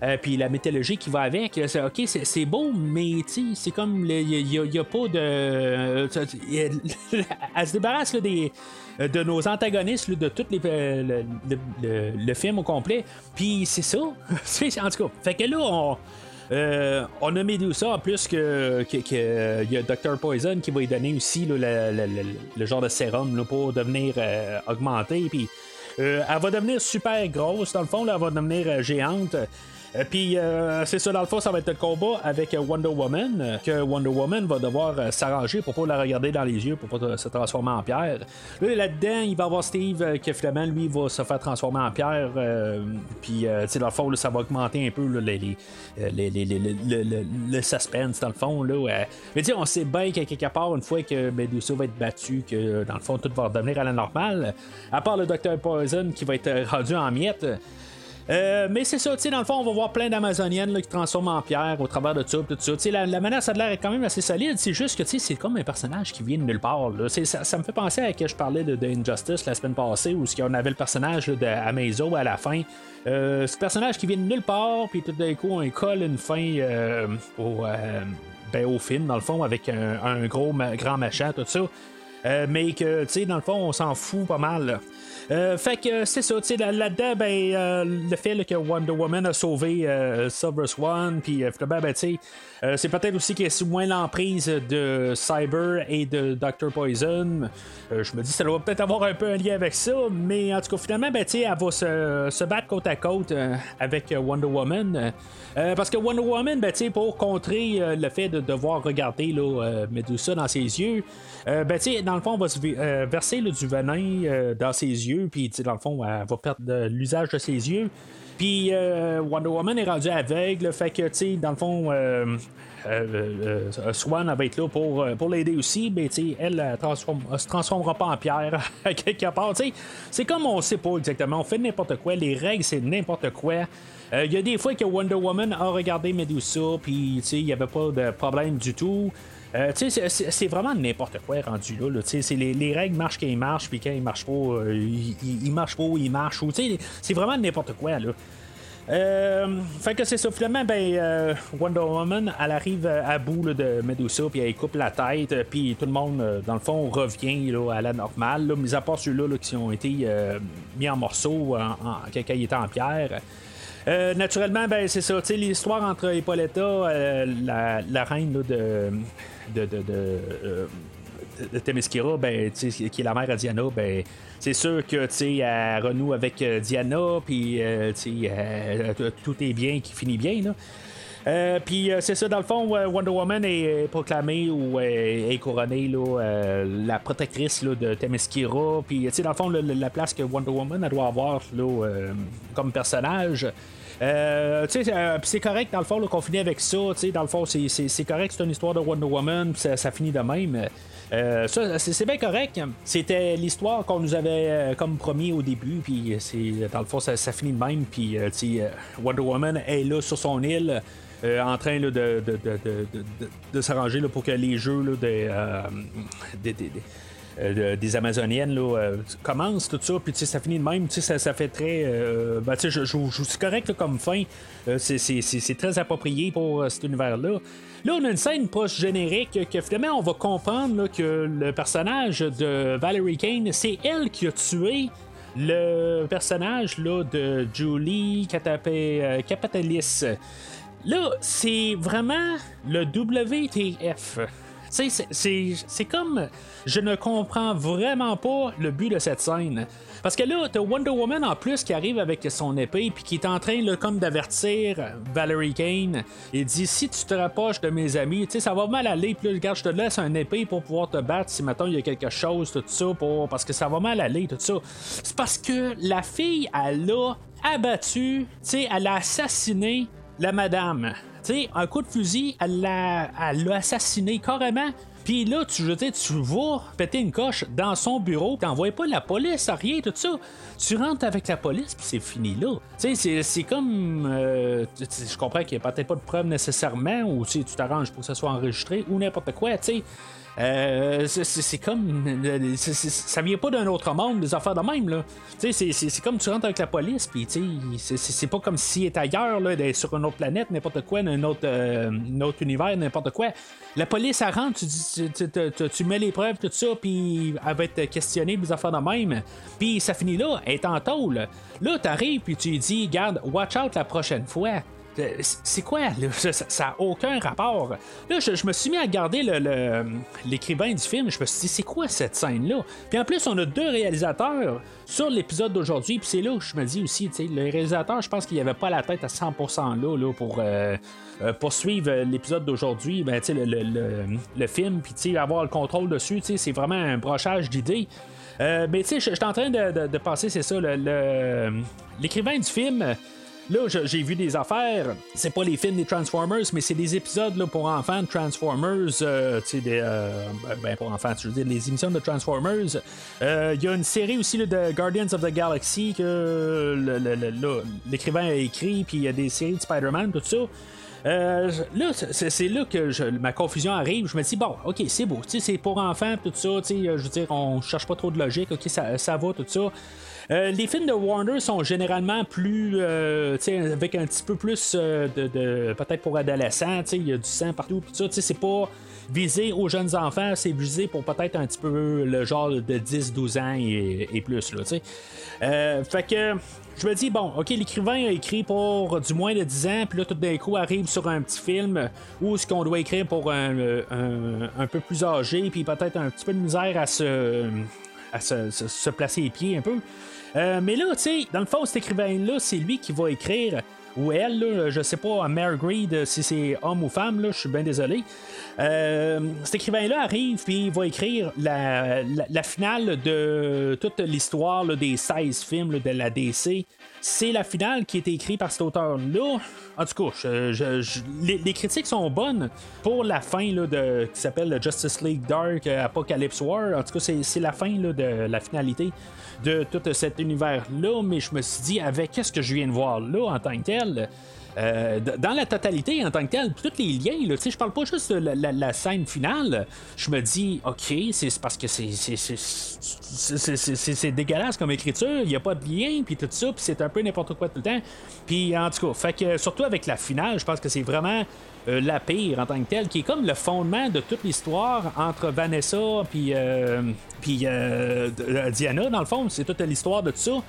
Euh, puis la mythologie qui va avec euh, c'est- ok c'est beau mais c'est comme il n'y a, pas de euh, elle se débarrasse des euh, de nos antagonistes de tout les, le, film au complet puis c'est ça en tout cas fait que là on euh, on a Medusa en plus que, il y a Dr Poison qui va lui donner aussi le, genre de sérum pour devenir euh, augmenté. Puis elle va devenir super grosse dans le fond, là, elle va devenir géante. Euh, Puis euh, c'est ça, dans le fond, ça va être le combat avec Wonder Woman, euh, que Wonder Woman va devoir s'arranger pour pas la regarder dans les yeux, pour pas se transformer en pierre. Là, là-dedans, il va avoir Steve qui finalement, lui, va se faire transformer en pierre. puis, tu sais, dans le fond, là, ça va augmenter un peu là, les, les, les- le, suspense, dans le fond. Là. Mais tu sais, on sait bien qu'à quelque part, une fois que Medusa va être battue, que dans le fond, tout va redevenir à la normale, à part le Dr. Poison qui va être rendu en miettes. Euh, mais c'est ça, tu sais, dans le fond, on va voir plein d'Amazoniennes qui transforment en pierre au travers de ça, tout ça. Tu sais, la, la menace a l'air quand même assez solide. C'est juste que, tu sais, c'est comme un personnage qui vient de nulle part. Ça, me fait penser à que je parlais de, de Injustice la semaine passée, où on avait le personnage là, de Amazo à la fin. Euh, ce personnage qui vient de nulle part, puis tout d'un coup, on colle une fin euh, au, ben, au film, dans le fond, avec un, gros, grand machin, tout ça. Euh, mais que, tu sais, dans le fond, on s'en fout pas mal. Euh, fait que c'est ça, tu sais, là- là-dedans, ben, euh, le fait que Wonder Woman a sauvé euh, Silver Swan, puis euh, finalement, ben, tu sais, euh, c'est peut-être aussi qu'elle est moins l'emprise de Cyber et de Dr. Poison. Euh, je me dis, ça doit peut-être avoir un peu un lien avec ça, mais en tout cas, finalement, ben, tu sais, elle va se, se battre côte à côte euh, avec euh, Wonder Woman. Euh, parce que Wonder Woman, ben, tu sais, pour contrer euh, le fait de devoir regarder là, euh, Medusa dans ses yeux, euh, ben, tu sais, dans le fond, on va se euh, verser du venin euh, dans ses yeux, puis, dans le fond, elle va perdre l'usage de ses yeux. Puis euh, Wonder Woman est rendue aveugle, fait que, tu sais, dans le fond, euh, Swan va être là pour, pour l'aider aussi, mais tu sais, elle, elle se transformera pas en pierre quelque part. C'est comme on sait pas exactement, on fait n'importe quoi, les règles c'est n'importe quoi. Il y a des fois que Wonder Woman a regardé Medusa, puis tu sais, il n'y avait pas de problème du tout. Euh, c'est- vraiment n'importe quoi rendu là. c'est les, les règles marchent quand ils marchent, puis quand ils marchent pas, euh, ils, marchent pas, ils marchent. C'est vraiment n'importe quoi. là. Euh, fait que c'est ça, ben, Wonder Woman, elle arrive à bout de Medusa, puis elle coupe la tête, puis tout le monde, dans le fond, revient à la normale, là, mis à part ceux-là là, qui ont été mis en morceaux quand ils étaient en pierre. Euh, naturellement, ben, c'est ça, l'histoire entre Hippolyta, euh, la, reine de, de, de, de, euh, ben, qui est la mère à Diana, ben, c'est sûr que elle renoue avec euh, Diana, puis euh, tout est bien qui finit bien. Euh, puis euh, c'est ça, dans le fond, euh, Wonder Woman est proclamée ou est couronnée là, la protectrice là, de Themyscira. Puis, dans le fond, la place que Wonder Woman elle doit avoir là, comme personnage. Euh, c'est correct dans le fond qu'on finit avec ça. Dans le fond, c'est- correct, c'est une histoire de Wonder Woman, ça, finit de même. Ça, c'est bien correct. C'était l'histoire qu'on nous avait comme promis au début, puis dans le fond, ça, ça finit de même. Puis Wonder Woman est là sur son île. Euh, en train de, de, de, de, s'arranger pour que les jeux euh, des, des- des- euh, de- des Amazoniennes commencent, tout ça, puis ça finit de même, ça, ça fait très. ben, je, je, je- c'est correct comme fin, c'est, très approprié pour cet univers-là. Là, on a une scène proche générique que finalement, on va comprendre que le personnage de Valerie Kane, c'est elle qui a tué le personnage là, de Julie Catapé- Capatalis. Là, c'est vraiment le WTF. C'est- comme. Je ne comprends vraiment pas le but de cette scène. Parce que là, t'as Wonder Woman en plus qui arrive avec son épée, puis qui est en train comme d'avertir Valerie Kane. Il dit si tu te rapproches de mes amis, tu sais, ça va mal aller. Puis là, regarde, je te laisse un épée pour pouvoir te battre si maintenant il y a quelque chose, tout ça, pour... parce que ça va mal aller, tout ça. C'est parce que la fille, elle a abattu, tu sais, elle a assassiné la madame. Tu sais, un coup de fusil, elle l'a, assassiné carrément. Puis là, tu, je tu vas péter une coche dans son bureau, t'envoies pas la police, rien, tout ça. Tu rentres avec la police, puis c'est fini là. Tu sais, c'est, comme. euh, je comprends qu'il n'y a peut-être pas de preuve nécessairement, ou sais, tu t'arranges pour que ça soit enregistré, ou n'importe quoi, tu sais. Euh, c'est, comme. euh, ça vient pas d'un autre monde, des affaires de même, là. C'est, comme tu rentres avec la police, puis c'est, pas comme s'il est ailleurs, là, sur une autre planète, n'importe quoi, dans un autre, euh, un autre univers, n'importe quoi. La police, elle rentre, tu, mets les preuves, tout ça, puis elle va être questionnée, des affaires de même. Puis ça finit là, elle est en tôle. Là, t'arrives, puis tu dis, garde, watch out la prochaine fois. C'est quoi? Ça n'a aucun rapport. Là, je, me suis mis à regarder l'écrivain du film, je me suis dit, c'est quoi cette scène-là? Puis en plus, on a deux réalisateurs sur l'épisode d'aujourd'hui, puis c'est là où je me dis aussi, le réalisateur, je pense qu'il avait pas la tête à 100% là, là pour euh, euh, poursuivre l'épisode d'aujourd'hui, ben, le, le, film, puis avoir le contrôle dessus, c'est vraiment un brochage d'idées. Euh, mais tu sais, je suis en train de, de passer, c'est ça, l'écrivain du film Là, j'ai vu des affaires. C'est pas les films des Transformers, mais c'est des épisodes là, pour enfants de Transformers. Euh, tu sais, des. Euh, ben, pour enfants, je veux dire, les émissions de Transformers. Euh, il y a une série aussi là, de Guardians of the Galaxy que l'écrivain a écrit, puis il y a des séries de Spider-Man, tout ça. là, c'est là que ma confusion arrive. Je me dis, bon, ok, c'est beau, c'est pour enfants, tout ça, je veux dire, on cherche pas trop de logique, ok, ça, ça va, tout ça. Euh, les films de Warner sont généralement plus. Euh, avec un petit peu plus euh, de. Peut-être pour adolescents, il y a du sang partout, tout ça. C'est pas visé aux jeunes enfants, c'est visé pour peut-être un petit peu le genre de 10-12 ans et, plus. Là, fait que je me dis, bon, ok, l'écrivain a écrit pour du moins de 10 ans, puis là, tout d'un coup, arrive sur un petit film où ce qu'on doit écrire pour un, un, peu plus âgé, puis peut-être un petit peu de misère à se, à se, placer les pieds un peu. Euh, mais là, tu sais, dans le fond, cet écrivain-là, c'est lui qui va écrire ou elle, là, je sais pas, Mary Greed, si c'est homme ou femme, là, je suis bien désolé. Euh, cet écrivain-là arrive puis il va écrire la, finale de toute l'histoire des 16 films de la DC. C'est la finale qui est écrite par cet auteur-là. En tout cas, les, critiques sont bonnes pour la fin là, de, qui s'appelle Justice League Dark Apocalypse War. En tout cas, c'est la fin là, de la finalité de tout cet univers-là, mais je me suis dit, avec qu'est-ce que je viens de voir là en tant que tel, euh, dans la totalité en tant que tel, tous les liens, là, je parle pas juste de la, scène finale. Je me dis, ok, c'est parce que c'est c'est dégueulasse comme écriture, il n'y a pas de lien, puis tout ça, puis c'est un peu n'importe quoi tout le temps. Puis en tout cas, fait que surtout avec la finale, je pense que c'est vraiment euh, la pire en tant que telle, qui est comme le fondement de toute l'histoire entre Vanessa puis euh, puis Diana dans le fond, c'est toute l'histoire de tout ça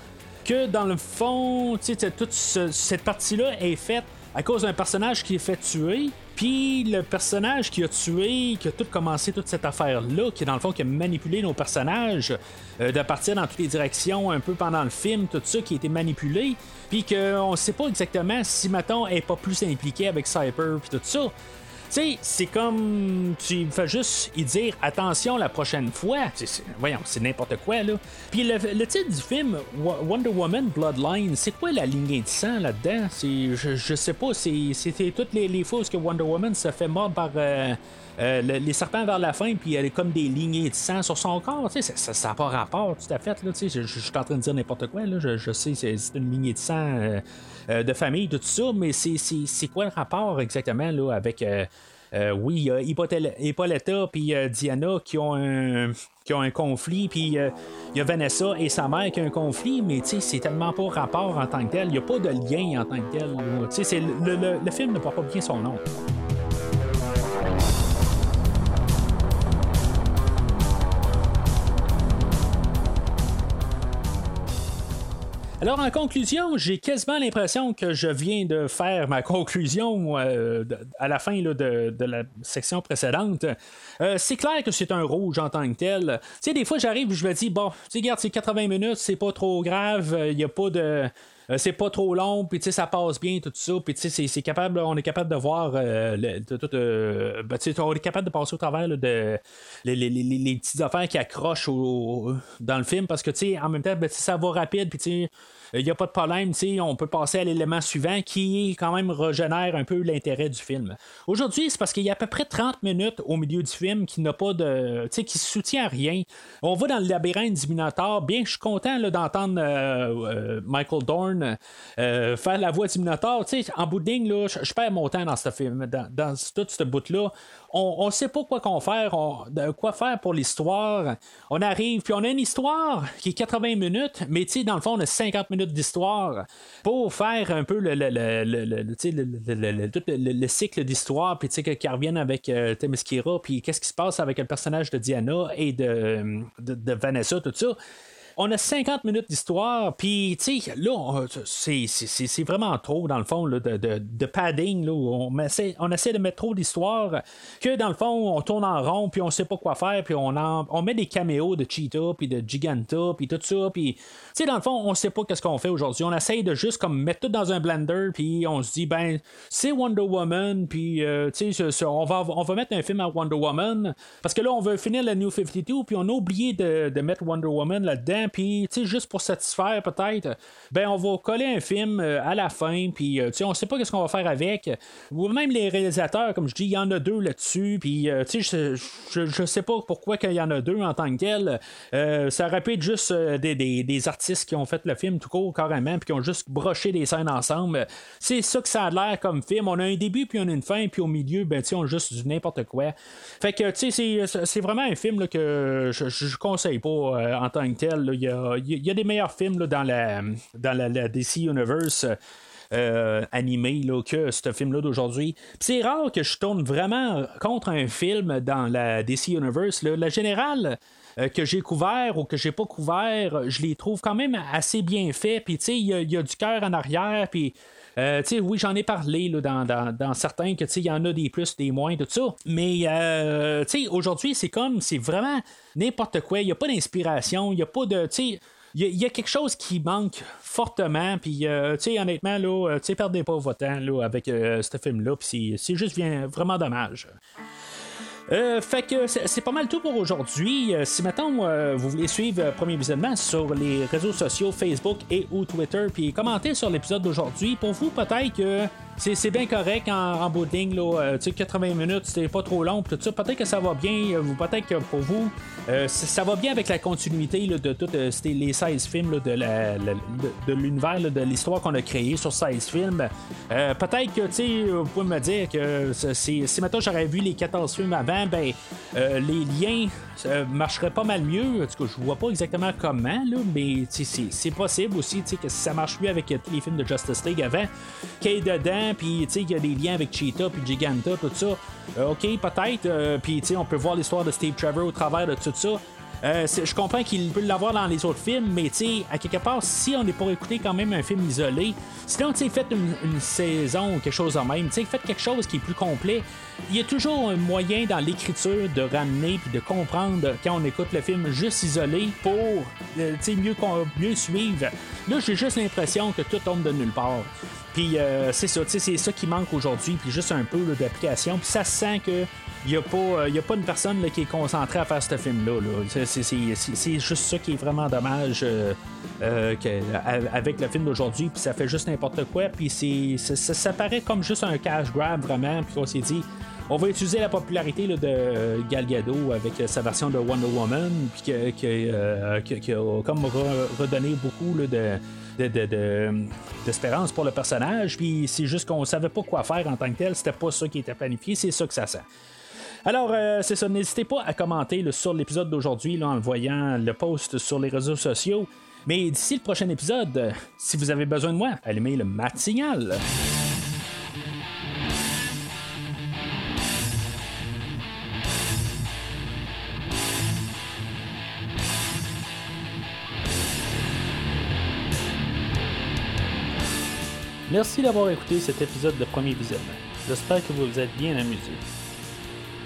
que dans le fond, toute cette partie-là est faite à cause d'un personnage qui est fait tuer. Puis le personnage qui a tué, qui a tout commencé toute cette affaire-là, qui est dans le fond qui a manipulé nos personnages euh, de partir dans toutes les directions un peu pendant le film, tout ça qui a été manipulé, puis qu'on sait pas exactement si Maton est pas plus impliqué avec Cyper puis tout ça sais, c'est comme tu fais juste y dire attention la prochaine fois. voyons, c'est n'importe quoi là. Puis le, titre du film Wonder Woman Bloodline, c'est quoi la lignée de sang là-dedans? Je, je sais pas. C'était toutes les, les que Wonder Woman se fait mordre par euh, euh, les serpents vers la fin, puis elle est comme des lignées de sang sur son corps. Ça n'a pas rapport tout à fait. Là, je, suis en train de dire n'importe quoi. Là, je, sais, c'est une lignée de sang euh, de famille, tout ça, mais c'est quoi le rapport exactement là, avec. oui, il y a Hippolyta puis Diana qui ont un, qui ont un conflit, puis il y a Vanessa et sa mère qui ont un conflit, mais c'est tellement pas rapport en tant que tel, il n'y a pas de lien en tant que tel. Le, le, le, film ne porte pas bien son nom. Alors, en conclusion, j'ai quasiment l'impression que je viens de faire ma conclusion euh, à la fin de, la section précédente. Euh, c'est clair que c'est un rouge en tant que tel. Tu sais, des fois, j'arrive je me dis, bon, tu sais, regarde, c'est 80 minutes, c'est pas trop grave, il n'y a pas de. Euh, c'est pas trop long, puis ça passe bien, tout ça, puis c'est capable, on est capable de voir, ben, on est capable de passer au travers de les, les, les, petites affaires qui accrochent dans le film, parce que en même temps, ben, ça va rapide, puis il n'y a pas de problème, on peut passer à l'élément suivant qui quand même régénère un peu l'intérêt du film. Aujourd'hui, c'est parce qu'il y a à peu près 30 minutes au milieu du film qui n'a pas de. Qui soutient rien. On va dans le labyrinthe du Minotaur. Bien je suis content d'entendre euh, euh, Michael Dorn euh, faire la voix du Minotaur. En bout de ligne, je perds mon temps dans ce film, dans, dans tout ce bout-là on ne sait pas quoi qu'on faire, quoi faire pour l'histoire. On arrive, puis on a une histoire qui est 80 minutes, mais dans le fond, on a 50 minutes d'histoire pour faire un peu le, le, le cycle d'histoire, puis qu'ils reviennent avec euh, puis qu'est-ce qui se passe avec le personnage de Diana et de, de, Vanessa, tout ça. On a 50 minutes d'histoire, puis tu sais, là, c'est vraiment trop, dans le fond, de, de, padding, là, on, essaie, on essaie de mettre trop d'histoire, que dans le fond, on tourne en rond, puis on sait pas quoi faire, puis on, on met des caméos de Cheetah, puis de Giganta, puis tout ça, puis, tu sais, dans le fond, on sait pas qu'est-ce qu'on fait aujourd'hui. On essaie de juste comme mettre tout dans un blender, puis on se dit, ben, c'est Wonder Woman, puis, euh, tu sais, on va, on va mettre un film à Wonder Woman, parce que là, on veut finir la New 52, puis on a oublié de, de mettre Wonder Woman là-dedans, puis, tu sais, juste pour satisfaire peut-être, ben, on va coller un film euh, à la fin, puis, euh, on sait pas qu'est-ce qu'on va faire avec. Ou même les réalisateurs, comme je dis, il y en a deux là-dessus, puis, tu sais, je, je, sais pas pourquoi qu'il y en a deux en tant que tel. ça être juste des, des, des, artistes qui ont fait le film tout court, carrément, puis qui ont juste broché des scènes ensemble. C'est ça que ça a l'air comme film. On a un début, puis on a une fin, puis au milieu, ben, on a juste du n'importe quoi. Fait que, tu sais, c'est vraiment un film là, que je, je, conseille pas en tant que tel. Il y a, des meilleurs films dans, la, DC Universe. Euh, animé que ce film-là d'aujourd'hui. C'est rare que je tourne vraiment contre un film dans la DC Universe. La générale. Euh, que j'ai couvert ou que j'ai pas couvert, je les trouve quand même assez bien faits. Puis, tu sais, il y, a du cœur en arrière. Euh, oui, j'en ai parlé là, dans, dans, dans, certains que il y en a des plus, des moins, tout ça. Mais euh, aujourd'hui, c'est comme c'est vraiment n'importe quoi. Il n'y a pas d'inspiration, il n'y a pas de. Il y, a quelque chose qui manque fortement, puis euh, tu sais, honnêtement, là, perdez pas votre temps là, avec ce film-là, c'est juste vraiment dommage. Euh, fait que c'est pas mal tout pour aujourd'hui. Euh, si maintenant euh, vous voulez suivre Premier Visionnement sur les réseaux sociaux Facebook et ou Twitter, puis commenter sur l'épisode d'aujourd'hui, pour vous peut-être que c'est bien correct en, en bout de ligne, là, 80 minutes, c'est pas trop long, tout ça. Peut-être que ça va bien, peut-être que pour vous, ça va bien avec la continuité de tous les 16 films de l'univers, de, l'histoire qu'on a créé sur 16 films. peut-être que vous pouvez me dire que si maintenant j'aurais vu les 14 films avant, ben, euh, les liens ça marcheraient pas mal mieux. En tout cas, je vois pas exactement comment, là, mais c'est possible aussi que ça marche mieux avec tous les films de Justice League avant, qu'il y ait dedans, puis qu'il y a des liens avec Cheetah, puis Giganta, tout ça. Euh, ok, peut-être. Euh, puis on peut voir l'histoire de Steve Trevor au travers de tout ça. Euh, je comprends qu'il peut l'avoir dans les autres films, mais à quelque part, si on est pour écouter quand même un film isolé, sinon, tu faites une, une, saison ou quelque chose de même, tu faites quelque chose qui est plus complet. Il y a toujours un moyen dans l'écriture de ramener puis de comprendre quand on écoute le film juste isolé pour euh, mieux, mieux suivre. Là, j'ai juste l'impression que tout tombe de nulle part. Puis euh, c'est ça, c'est ça qui manque aujourd'hui, puis juste un peu d'application. Puis ça sent que il n'y a, pas, euh, a pas une personne qui est concentrée à faire ce film-là. C'est juste ça qui est vraiment dommage euh, euh, avec le film d'aujourd'hui. Puis ça fait juste n'importe quoi. Puis ça, ça paraît comme juste un cash grab vraiment. Puis on s'est dit. On va utiliser la popularité de Gal Gadot avec sa version de Wonder Woman, puis qui a comme redonné beaucoup de, d'espérance pour le personnage. Puis c'est juste qu'on savait pas quoi faire en tant que tel. C'était pas ça qui était planifié. C'est ça que ça sent. Alors, euh, c'est ça. N'hésitez pas à commenter sur l'épisode d'aujourd'hui en le voyant le post sur les réseaux sociaux. Mais d'ici le prochain épisode, si vous avez besoin de moi, allumez le mat signal. Merci d'avoir écouté cet épisode de Premier Visionnement. J'espère que vous vous êtes bien amusé.